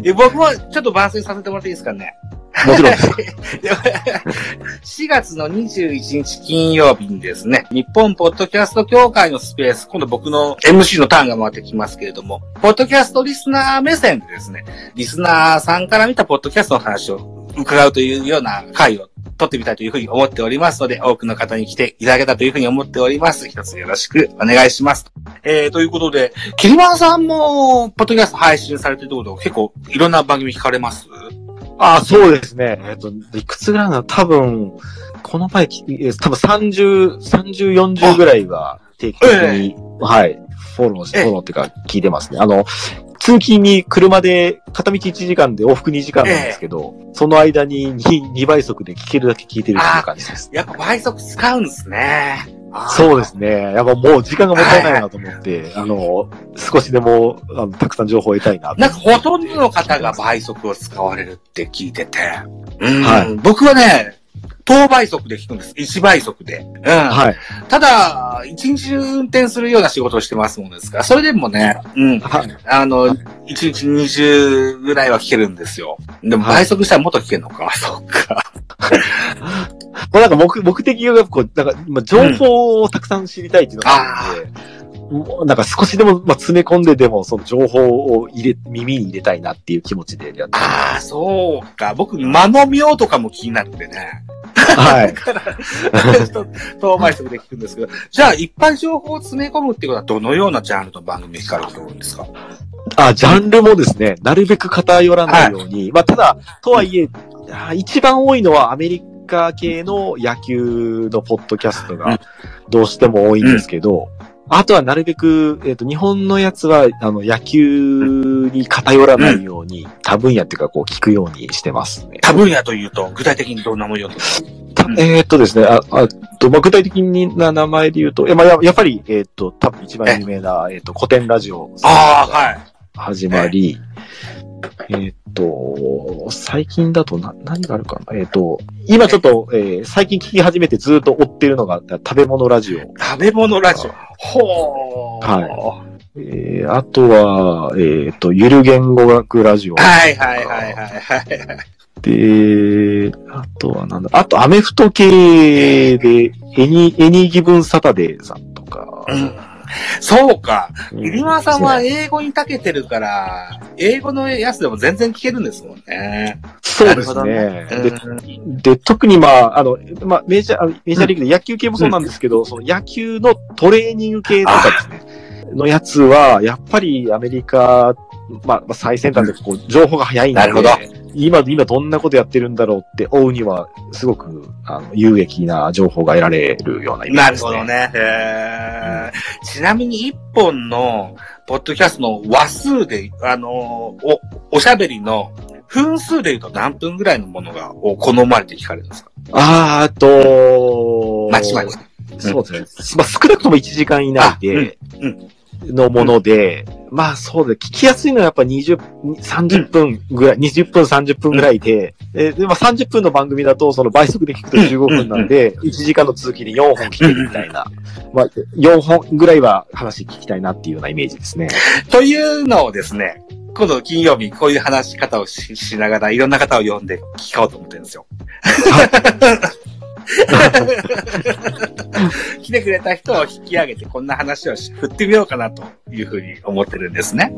で僕もちょっと番宣させてもらっていいですかね？もちろんです。4月の21日金曜日にですね、日本ポッドキャスト協会のスペース、今度僕の MC のターンが回ってきますけれども、ポッドキャストリスナー目線でですね、リスナーさんから見たポッドキャストの話を伺うというような回を撮ってみたいというふうに思っておりますので、多くの方に来ていただけたというふうに思っております。一つよろしくお願いします。えー、ということで、キリマンさんも、ポッドキャスト配信されてるってこと結構いろんな番組聞かれます？あ、そうですね。えっと、いくつぐらいなの？多分、この前多分30、30、40ぐらいは定期的に、はい、フォローフォローっていうか聞いてますね。あの、通勤に車で片道1時間で往復2時間なんですけど、その間に 2, 2倍速で聞けるだけ聞いてるっていう感じです。やっぱ倍速使うんですね。そうですね。やっぱもう時間がもったいないなと思って、あの、少しでも、あの、たくさん情報を得たいなとなんかほとんどの方が倍速を使われるって聞いてて。うんはい僕はね、等倍速で聞くんです。1倍速で。うん。はい。ただ、一日中運転するような仕事をしてますもんですから、それでもね、うん。はい。あの、一日20ぐらいは聞けるんですよ。でもはい倍速したらもっと聞けるのか。そっか。なんか目目的がこう、なんか、まあ、情報をたくさん知りたいっていうのがあるんで、もうなんか少しでも、まあ、詰め込んででも、その情報を入れ、耳に入れたいなっていう気持ちでやってああ、そうか。僕、間の妙とかも気になってね。はい。だから、遠回速で聞くんですけど、じゃあ、いっぱい情報を詰め込むっていうことは、どのようなジャンルの番組かれると思うんですか？あ、ジャンルもですね、なるべく偏らないように、まあ、ただ、とはいえ、あ一番多いのはアメリカ系の野球のポッドキャストうんがどうしても多いんですけど、あとはなるべく、えっ、と、日本のやつは、あの、野球に偏らないように、多分野っていうか、こう、聞くようにしてますね。多分野というと、具体的にどんなものをですかたえーっとですね、あ、あと、まあ、具体的な名前で言うと、いや、まあ、ややっぱり、えーっと、多分一番有名な、えーっと、古典ラジオああ、はい。始まり、えーっと、最近だとな、何があるかな？えーっと、今ちょっと、えー最近聞き始めてずっと追ってるのが、食べ物ラジオ。食べ物ラジオ。ほー。はえーあとは、えーっと、ゆる言語学ラジオ。はいはいはいはいはい。で、あとはなんだ、あとアメフト系で、エニ、エニギブンサタデーさんとか。うんそうか。うん。入間さんは英語に長けてるから、英語のやつでも全然聞けるんですもんね。そうですなね。でで、特にまあ、あの、まあ、メジャー、メジャーリーグで野球系もそうなんですけど、その野球のトレーニング系とかですね、のやつは、やっぱりアメリカ、まあ、まあ、最先端でこう、情報が早いんで、なるほど今、今どんなことやってるんだろうって追うには、すごく、あの、有益な情報が得られるようなイメーなるジですね。ほどね。へーちなみに一本の、ポッドキャストの話数で、あのーお、おしゃべりの分数で言うと何分ぐらいのものが、を好まれて聞かれるんですか？あーあと、まちまち。そうですね。まあ、少なくとも1時間以内であうん、のもので、まあそうで、聞きやすいのはやっぱ20、30分ぐらい、20分、30分ぐらいで、えで、まあ30分の番組だと、その倍速で聞くと15分なんで、1時間の通勤で4本聞けるみたいな。まあ、4本ぐらいは話聞きたいなっていうようなイメージですね。というのをですね、今度金曜日こういう話し方をししながらいろんな方を呼んで聞こうと思ってるんですよ。来てくれた人を引き上げてこんな話を振ってみようかなというふうに思ってるんですね。